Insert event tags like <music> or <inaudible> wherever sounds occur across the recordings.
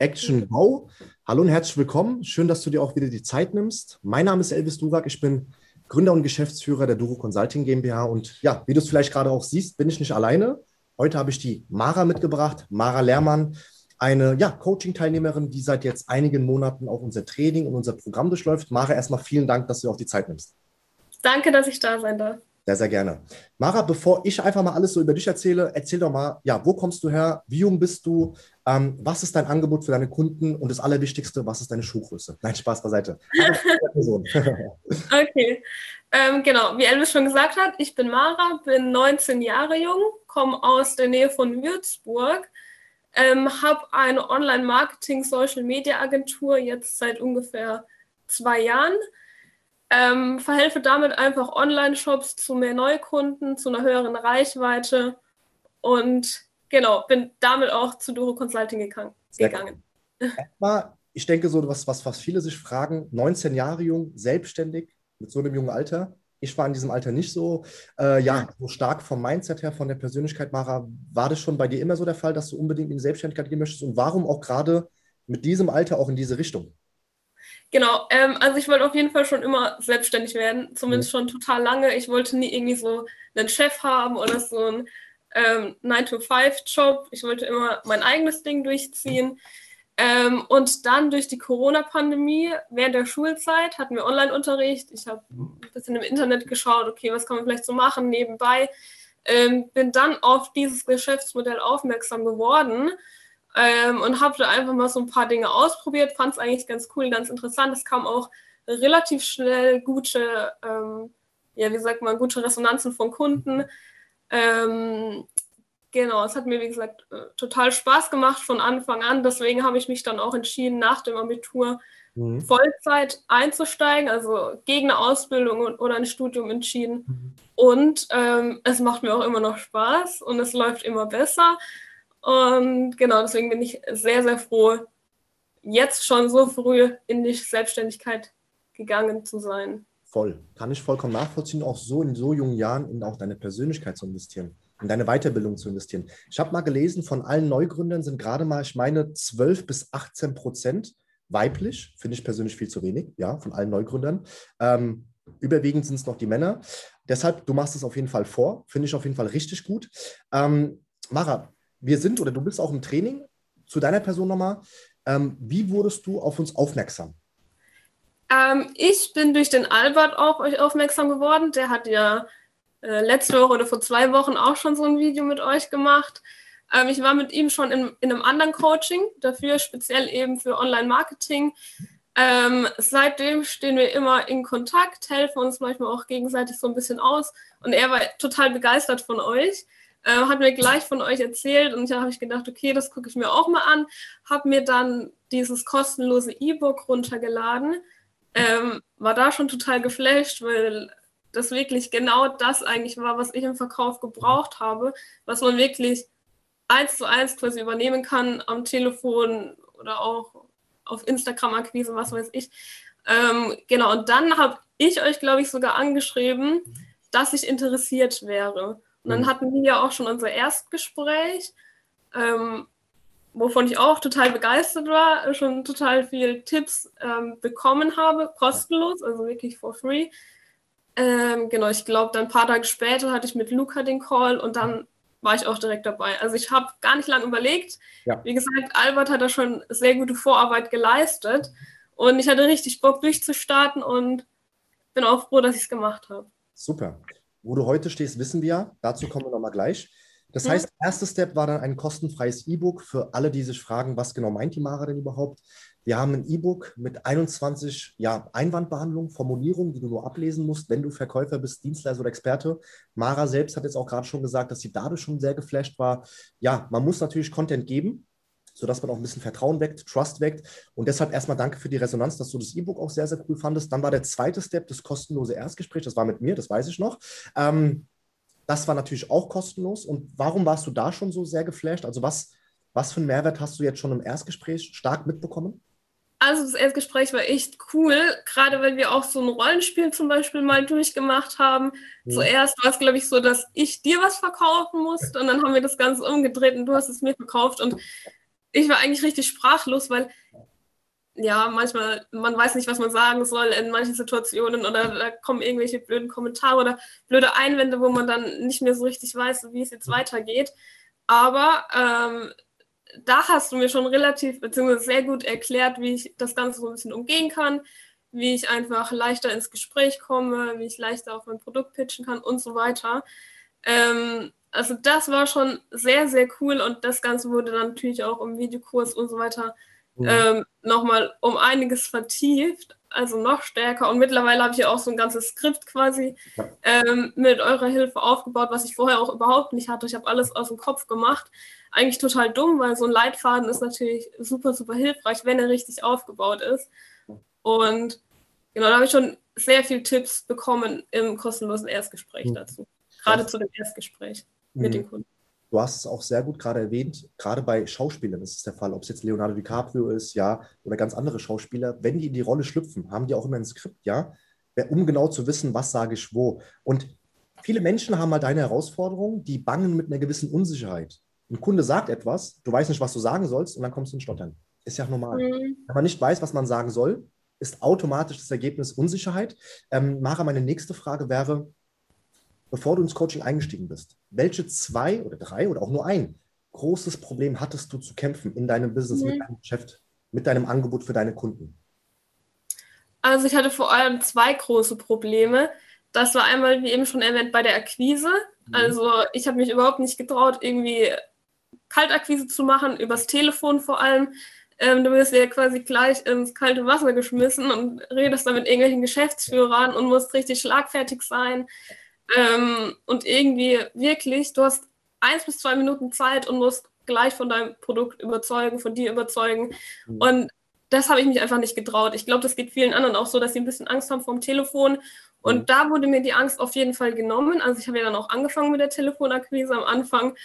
Action Go. Hallo und herzlich willkommen. Schön, dass du dir auch wieder die Zeit nimmst. Mein Name ist Elvis Durak. Ich bin Gründer und Geschäftsführer der Duro Consulting GmbH. Und ja, wie du es vielleicht gerade auch siehst, bin ich nicht alleine. Heute habe ich die Mara mitgebracht, Mara Lehrmann, eine ja, Coaching-Teilnehmerin, die seit jetzt einigen Monaten auch unser Training und unser Programm durchläuft. Mara, erstmal vielen Dank, dass du auch die Zeit nimmst. Danke, dass ich da sein darf. Sehr, sehr gerne. Mara, bevor ich einfach mal alles so über dich erzähle, erzähl doch mal, ja, wo kommst du her? Wie jung bist du? Ähm, was ist dein Angebot für deine Kunden? Und das Allerwichtigste, was ist deine Schuhgröße? Nein, Spaß beiseite. <laughs> <laughs> okay, ähm, genau. Wie Elvis schon gesagt hat, ich bin Mara, bin 19 Jahre jung, komme aus der Nähe von Würzburg, ähm, habe eine Online-Marketing-Social-Media-Agentur jetzt seit ungefähr zwei Jahren ähm, verhelfe damit einfach Online-Shops zu mehr Neukunden, zu einer höheren Reichweite und genau, bin damit auch zu Duro Consulting gegangen. Erstmal, ich denke so, was, was, was viele sich fragen, 19 Jahre jung, selbstständig, mit so einem jungen Alter. Ich war in diesem Alter nicht so, äh, ja, so stark vom Mindset her, von der Persönlichkeit, Mara. War das schon bei dir immer so der Fall, dass du unbedingt in die Selbstständigkeit gehen möchtest? Und warum auch gerade mit diesem Alter auch in diese Richtung? Genau, ähm, also ich wollte auf jeden Fall schon immer selbstständig werden, zumindest schon total lange. Ich wollte nie irgendwie so einen Chef haben oder so einen ähm, 9-to-5-Job. Ich wollte immer mein eigenes Ding durchziehen. Ähm, und dann durch die Corona-Pandemie während der Schulzeit hatten wir Online-Unterricht. Ich habe ein bisschen im Internet geschaut, okay, was kann man vielleicht so machen nebenbei. Ähm, bin dann auf dieses Geschäftsmodell aufmerksam geworden ähm, und habe da einfach mal so ein paar Dinge ausprobiert, fand es eigentlich ganz cool, ganz interessant. Es kam auch relativ schnell gute, ähm, ja, wie sagt man, gute Resonanzen von Kunden. Ähm, genau, es hat mir, wie gesagt, äh, total Spaß gemacht von Anfang an. Deswegen habe ich mich dann auch entschieden, nach dem Abitur mhm. Vollzeit einzusteigen, also gegen eine Ausbildung oder ein Studium entschieden. Mhm. Und ähm, es macht mir auch immer noch Spaß und es läuft immer besser. Und genau, deswegen bin ich sehr, sehr froh, jetzt schon so früh in die Selbstständigkeit gegangen zu sein. Voll. Kann ich vollkommen nachvollziehen, auch so in so jungen Jahren in auch deine Persönlichkeit zu investieren, in deine Weiterbildung zu investieren. Ich habe mal gelesen, von allen Neugründern sind gerade mal, ich meine, 12 bis 18 Prozent weiblich. Finde ich persönlich viel zu wenig, ja, von allen Neugründern. Ähm, überwiegend sind es noch die Männer. Deshalb, du machst es auf jeden Fall vor. Finde ich auf jeden Fall richtig gut. Ähm, Mara, wir sind oder du bist auch im Training. Zu deiner Person nochmal. Ähm, wie wurdest du auf uns aufmerksam? Ähm, ich bin durch den Albert auf euch aufmerksam geworden. Der hat ja äh, letzte Woche oder vor zwei Wochen auch schon so ein Video mit euch gemacht. Ähm, ich war mit ihm schon in, in, einem anderen Coaching, dafür speziell eben für Online-Marketing. Ähm, seitdem stehen wir immer in Kontakt, helfen uns manchmal auch gegenseitig so ein bisschen aus. Und er war total begeistert von euch äh, hat mir gleich von euch erzählt und da habe ich gedacht, okay, das gucke ich mir auch mal an. Habe mir dann dieses kostenlose E-Book runtergeladen. Ähm, war da schon total geflasht, weil das wirklich genau das eigentlich war, was ich im Verkauf gebraucht habe, was man wirklich eins zu eins quasi übernehmen kann am Telefon oder auch auf Instagram-Akquise, was weiß ich. Ähm, genau, und dann habe ich euch, glaube ich, sogar angeschrieben, dass ich interessiert wäre. Und dann mhm. hatten wir ja auch schon unser Erstgespräch, ähm, wovon ich auch total begeistert war, schon total viele Tipps ähm, bekommen habe, kostenlos, also wirklich for free. Ähm, genau, ich glaube, dann ein paar Tage später hatte ich mit Luca den Call und dann war ich auch direkt dabei. Also ich habe gar nicht lange überlegt. Ja. Wie gesagt, Albert hat da schon sehr gute Vorarbeit geleistet und ich hatte richtig Bock durchzustarten und bin auch froh, dass ich es gemacht habe. Super. Wo du heute stehst, wissen wir ja. Dazu kommen wir nochmal gleich. Das heißt, erster Step war dann ein kostenfreies E-Book für alle, die sich fragen, was genau meint die Mara denn überhaupt? Wir haben ein E-Book mit 21 ja, Einwandbehandlungen, Formulierungen, die du nur ablesen musst, wenn du Verkäufer bist, Dienstleister oder Experte. Mara selbst hat jetzt auch gerade schon gesagt, dass sie dadurch schon sehr geflasht war. Ja, man muss natürlich Content geben, sodass man auch ein bisschen Vertrauen weckt, Trust weckt. Und deshalb erstmal danke für die Resonanz, dass du das E-Book auch sehr, sehr cool fandest. Dann war der zweite Step das kostenlose Erstgespräch. Das war mit mir, das weiß ich noch. Ähm, das war natürlich auch kostenlos. Und warum warst du da schon so sehr geflasht? Also was, was für einen Mehrwert hast du jetzt schon im Erstgespräch stark mitbekommen? Also das Erstgespräch war echt cool, gerade weil wir auch so ein Rollenspiel zum Beispiel mal durchgemacht haben. Mhm. Zuerst war es, glaube ich, so, dass ich dir was verkaufen musste und dann haben wir das Ganze umgedreht und du hast es mir verkauft und ich war eigentlich richtig sprachlos, weil ja, manchmal, man weiß nicht, was man sagen soll in manchen Situationen oder da kommen irgendwelche blöden Kommentare oder blöde Einwände, wo man dann nicht mehr so richtig weiß, wie es jetzt weitergeht. Aber ähm, da hast du mir schon relativ, beziehungsweise sehr gut erklärt, wie ich das Ganze so ein bisschen umgehen kann, wie ich einfach leichter ins Gespräch komme, wie ich leichter auf mein Produkt pitchen kann und so weiter. Ähm, also das war schon sehr, sehr cool und das Ganze wurde dann natürlich auch im Videokurs und so weiter mhm. ähm, nochmal um einiges vertieft, also noch stärker. Und mittlerweile habe ich ja auch so ein ganzes Skript quasi ähm, mit eurer Hilfe aufgebaut, was ich vorher auch überhaupt nicht hatte. Ich habe alles aus dem Kopf gemacht. Eigentlich total dumm, weil so ein Leitfaden ist natürlich super, super hilfreich, wenn er richtig aufgebaut ist. Und genau, da habe ich schon sehr viele Tipps bekommen im kostenlosen Erstgespräch mhm. dazu. Gerade zu dem Erstgespräch mit den mhm. Kunden. Du hast es auch sehr gut gerade erwähnt, gerade bei Schauspielern ist es der Fall, ob es jetzt Leonardo DiCaprio ist, ja, oder ganz andere Schauspieler, wenn die in die Rolle schlüpfen, haben die auch immer ein Skript, ja, um genau zu wissen, was sage ich wo. Und viele Menschen haben halt eine Herausforderung, die bangen mit einer gewissen Unsicherheit. Ein Kunde sagt etwas, du weißt nicht, was du sagen sollst, und dann kommst du in Stottern. Ist ja normal. Mhm. Wenn man nicht weiß, was man sagen soll, ist automatisch das Ergebnis Unsicherheit. Ähm, Mara, meine nächste Frage wäre, bevor du ins Coaching eingestiegen bist, welche zwei oder drei oder auch nur ein großes Problem hattest du zu kämpfen in deinem Business, mhm. mit deinem Geschäft, mit deinem Angebot für deine Kunden? Also ich hatte vor allem zwei große Probleme. Das war einmal, wie eben schon erwähnt, bei der Akquise. Mhm. Also ich habe mich überhaupt nicht getraut, irgendwie Kaltakquise zu machen, übers Telefon vor allem. Ähm, du wirst ja quasi gleich ins kalte Wasser geschmissen und redest da mit irgendwelchen Geschäftsführern und musst richtig schlagfertig sein. Ähm, und irgendwie wirklich, du hast eins bis zwei Minuten Zeit und musst gleich von deinem Produkt überzeugen, von dir überzeugen. Mhm. Und das habe ich mich einfach nicht getraut. Ich glaube, das geht vielen anderen auch so, dass sie ein bisschen Angst haben vom Telefon. Und mhm. da wurde mir die Angst auf jeden Fall genommen. Also ich habe ja dann auch angefangen mit der Telefonakquise am Anfang.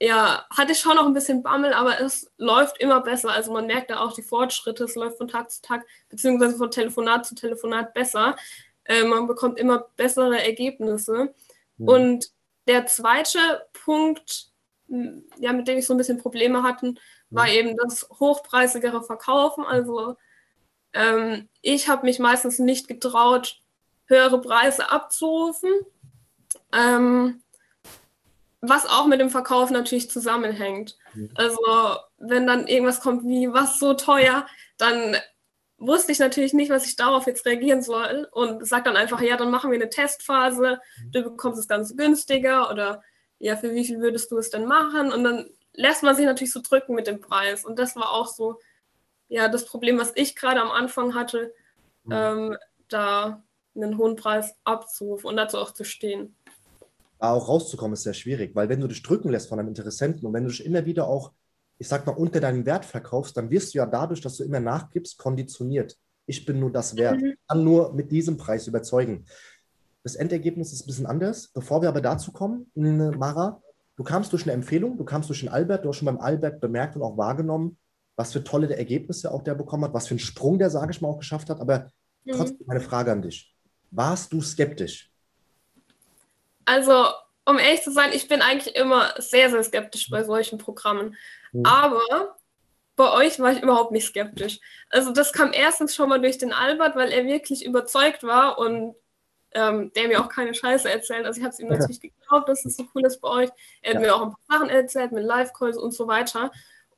Ja, hatte ich schon noch ein bisschen Bammel, aber es läuft immer besser. Also man merkt da auch die Fortschritte. Es läuft von Tag zu Tag, beziehungsweise von Telefonat zu Telefonat besser. Äh, man bekommt immer bessere Ergebnisse. Mhm. Und der zweite Punkt, ja, mit dem ich so ein bisschen Probleme hatte, war eben das hochpreisigere Verkaufen. Also ähm, ich habe mich meistens nicht getraut, höhere Preise abzurufen. Ähm, was auch mit dem Verkauf natürlich zusammenhängt. Mhm. Also wenn dann irgendwas kommt wie, was so teuer, dann wusste ich natürlich nicht, was ich darauf jetzt reagieren soll und sage dann einfach, ja, dann machen wir eine Testphase, mhm. du bekommst es ganz günstiger oder ja, für wie viel würdest du es denn machen? Und dann lässt man sich natürlich so drücken mit dem Preis. Und das war auch so, ja, das Problem, was ich gerade am Anfang hatte, mhm. ähm, da einen hohen Preis abzurufen und dazu auch zu stehen. Da auch rauszukommen ist sehr schwierig, weil wenn du dich drücken lässt von einem Interessenten und wenn du dich immer wieder auch ich sag mal, unter deinem Wert verkaufst, dann wirst du ja dadurch, dass du immer nachgibst, konditioniert. Ich bin nur das wert. Mhm. Ich kann nur mit diesem Preis überzeugen. Das Endergebnis ist ein bisschen anders. Bevor wir aber dazu kommen, Mara, du kamst durch eine Empfehlung, du kamst durch den Albert, du hast schon beim Albert bemerkt und auch wahrgenommen, was für tolle Ergebnisse auch der bekommen hat, was für einen Sprung der, sage ich mal, auch geschafft hat. Aber mhm. trotzdem meine Frage an dich. Warst du skeptisch? Also, um ehrlich zu sein, ich bin eigentlich immer sehr, sehr skeptisch bei solchen Programmen. Mhm. Aber bei euch war ich überhaupt nicht skeptisch. Also das kam erstens schon mal durch den Albert, weil er wirklich überzeugt war und ähm, der mir auch keine Scheiße erzählt. Also ich habe es ihm natürlich geglaubt, dass es so cool ist bei euch. Er hat ja. mir auch ein paar Sachen erzählt mit Live-Calls und so weiter.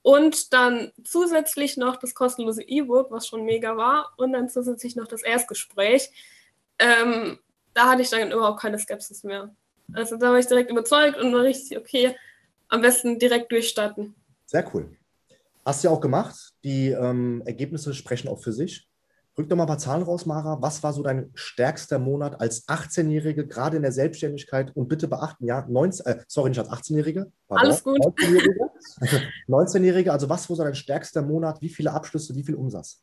Und dann zusätzlich noch das kostenlose E-Book, was schon mega war. Und dann zusätzlich noch das Erstgespräch. Ähm, da hatte ich dann überhaupt keine Skepsis mehr. Also da war ich direkt überzeugt und war richtig, okay, am besten direkt durchstarten. Sehr cool. Hast du ja auch gemacht. Die ähm, Ergebnisse sprechen auch für sich. Rück doch mal ein paar Zahlen raus, Mara. Was war so dein stärkster Monat als 18-Jährige, gerade in der Selbstständigkeit? Und bitte beachten, ja, 19, äh, sorry, nicht als 18-Jährige. Alles gut. 19-Jährige. 19-Jährige, <laughs> also was war so dein stärkster Monat? Wie viele Abschlüsse, wie viel Umsatz?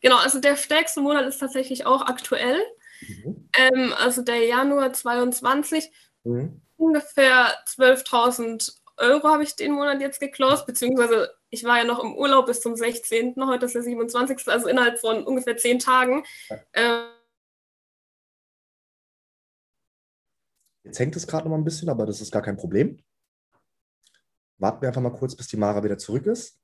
Genau, also der stärkste Monat ist tatsächlich auch aktuell. Mhm. Ähm, also der Januar 22, mhm. ungefähr 12.000 Euro habe ich den Monat jetzt geclosed, beziehungsweise ich war ja noch im Urlaub bis zum 16. Heute ist der 27. Also innerhalb von ungefähr zehn Tagen. Ähm, jetzt hängt es gerade noch mal ein bisschen, aber das ist gar kein Problem. warten wir einfach mal kurz, bis die Mara wieder zurück ist.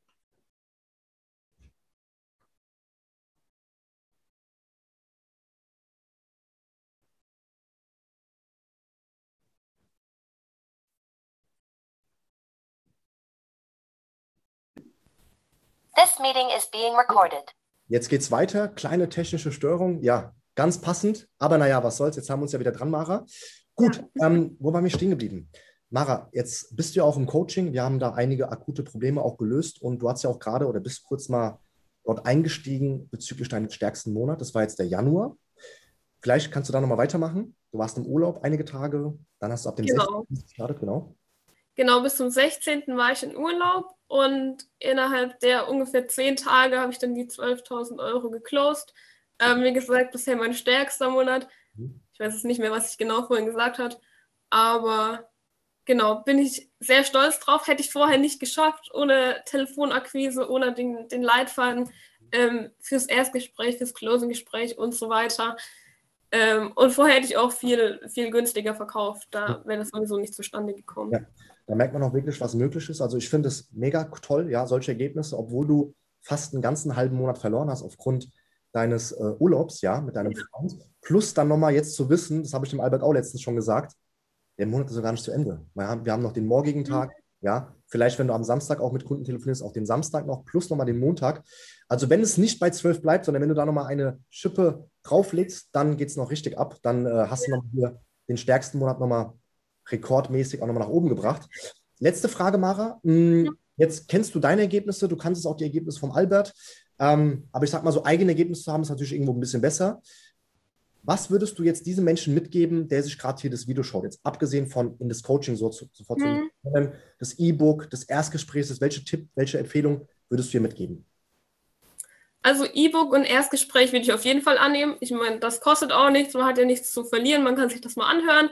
This meeting is being recorded. Jetzt geht's weiter. Kleine technische Störung. Ja, ganz passend. Aber naja, was soll's. Jetzt haben wir uns ja wieder dran, Mara. Gut, ähm, wo waren wir stehen geblieben? Mara, jetzt bist du ja auch im Coaching. Wir haben da einige akute Probleme auch gelöst und du hast ja auch gerade oder bist kurz mal dort eingestiegen bezüglich deines stärksten Monats. Das war jetzt der Januar. Vielleicht kannst du da nochmal weitermachen. Du warst im Urlaub einige Tage, dann hast du ab dem Genau. 16. gestartet, genau. Genau, bis zum 16. war ich in Urlaub und innerhalb der ungefähr zehn Tage habe ich dann die 12.000 Euro geclosed. Ähm, wie gesagt, bisher mein stärkster Monat. Mhm. Ich weiß jetzt nicht mehr, was ich genau vorhin gesagt habe, aber genau, bin ich sehr stolz drauf. Hätte ich vorher nicht geschafft, ohne Telefonakquise, ohne den, den Leitfaden ähm, fürs Erstgespräch, fürs Closing-Gespräch und so weiter. Ähm, und vorher hätte ich auch viel, viel günstiger verkauft. Da wäre das sowieso nicht zustande gekommen. Ja. Da merkt man auch wirklich, was möglich ist. Also ich finde es mega toll, ja, solche Ergebnisse, obwohl du fast einen ganzen halben Monat verloren hast aufgrund deines äh, Urlaubs, ja, mit deinem Freund. Plus dann nochmal jetzt zu wissen, das habe ich dem Albert auch letztens schon gesagt, der Monat ist noch gar nicht zu Ende. Wir haben, wir haben noch den morgigen Tag, ja, vielleicht, wenn du am Samstag auch mit Kunden telefonierst, auch den Samstag noch, plus nochmal den Montag. Also wenn es nicht bei 12 bleibt, sondern wenn du da nochmal eine Schippe drauflegst, dann geht es noch richtig ab. Dann äh, hast du noch hier den stärksten Monat nochmal rekordmäßig auch nochmal nach oben gebracht. Letzte Frage, Mara. Hm, Jetzt kennst du deine Ergebnisse, du kannst es auch die Ergebnisse vom Albert. Ähm, aber ich sag mal, so eigene Ergebnisse zu haben, ist natürlich irgendwo ein bisschen besser. Was würdest du jetzt diesem Menschen mitgeben, der sich gerade hier das Video schaut, jetzt abgesehen von in das Coaching so zu, sofort Mhm. zu das E-Book, das Erstgespräch, welche Tipp, welche Empfehlung würdest du hier mitgeben? Also E-Book und Erstgespräch würde ich auf jeden Fall annehmen. Ich meine, das kostet auch nichts, man hat ja nichts zu verlieren, man kann sich das mal anhören.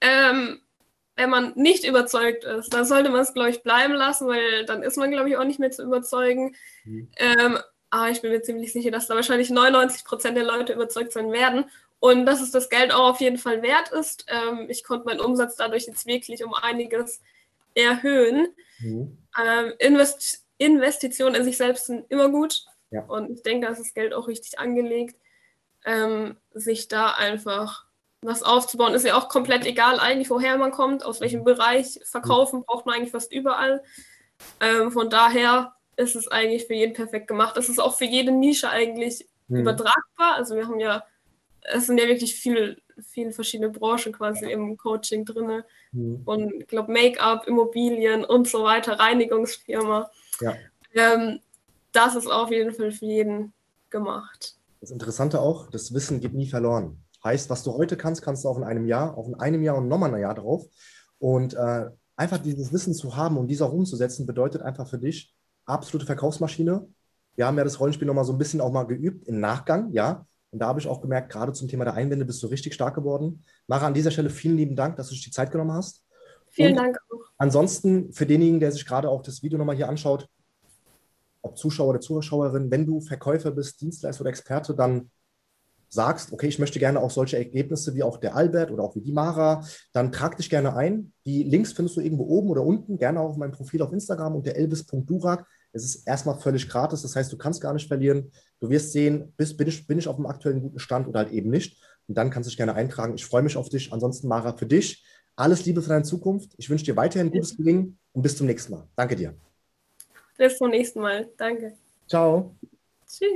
Ähm, wenn man nicht überzeugt ist, dann sollte man es, glaube ich, bleiben lassen, weil dann ist man, glaube ich, auch nicht mehr zu überzeugen. Mhm. Ähm, aber ich bin mir ziemlich sicher, dass da wahrscheinlich 99 Prozent der Leute überzeugt sein werden und dass es das Geld auch auf jeden Fall wert ist. Ähm, ich konnte meinen Umsatz dadurch jetzt wirklich um einiges erhöhen. Mhm. Ähm, Invest Investitionen in sich selbst sind immer gut. Ja. Und ich denke, da ist das Geld auch richtig angelegt. Ähm, sich da einfach was aufzubauen, ist ja auch komplett egal eigentlich, woher man kommt, aus welchem Bereich. Verkaufen braucht man eigentlich fast überall. Ähm, von daher ist es eigentlich für jeden perfekt gemacht. Es ist auch für jede Nische eigentlich Mhm. übertragbar. Also wir haben ja, es sind ja wirklich viele, viele verschiedene Branchen quasi im Coaching drin. Mhm. Und ich glaube, Make-up, Immobilien und so weiter, Reinigungsfirma. Ja. Ähm, das ist auf jeden Fall für jeden gemacht. Das Interessante auch, das Wissen geht nie verloren. Heißt, was du heute kannst, kannst du auch in einem Jahr, auch in einem Jahr und nochmal ein Jahr drauf. Und äh, einfach dieses Wissen zu haben und dies auch umzusetzen, bedeutet einfach für dich absolute Verkaufsmaschine. Wir haben ja das Rollenspiel nochmal so ein bisschen auch mal geübt im Nachgang, ja. Und da habe ich auch gemerkt, gerade zum Thema der Einwände bist du richtig stark geworden. Mara, an dieser Stelle vielen lieben Dank, dass du dich die Zeit genommen hast. Vielen Und Dank auch. Ansonsten für denjenigen, der sich gerade auch das Video nochmal hier anschaut, ob Zuschauer oder Zuschauerin, wenn du Verkäufer bist, Dienstleister oder Experte, dann sagst, okay, ich möchte gerne auch solche Ergebnisse wie auch der Albert oder auch wie die Mara, dann trag dich gerne ein. Die Links findest du irgendwo oben oder unten, gerne auch auf meinem Profil auf Instagram unter elvis.durak. Es ist erstmal völlig gratis, das heißt, du kannst gar nicht verlieren. Du wirst sehen, bist, bin, ich, bin ich auf dem aktuellen guten Stand oder halt eben nicht. Und dann kannst du dich gerne eintragen. Ich freue mich auf dich. Ansonsten, Mara, für dich alles Liebe für deine Zukunft. Ich wünsche dir weiterhin gutes Gelingen und bis zum nächsten Mal. Danke dir. Bis zum nächsten Mal. Danke. Ciao. Tschüss.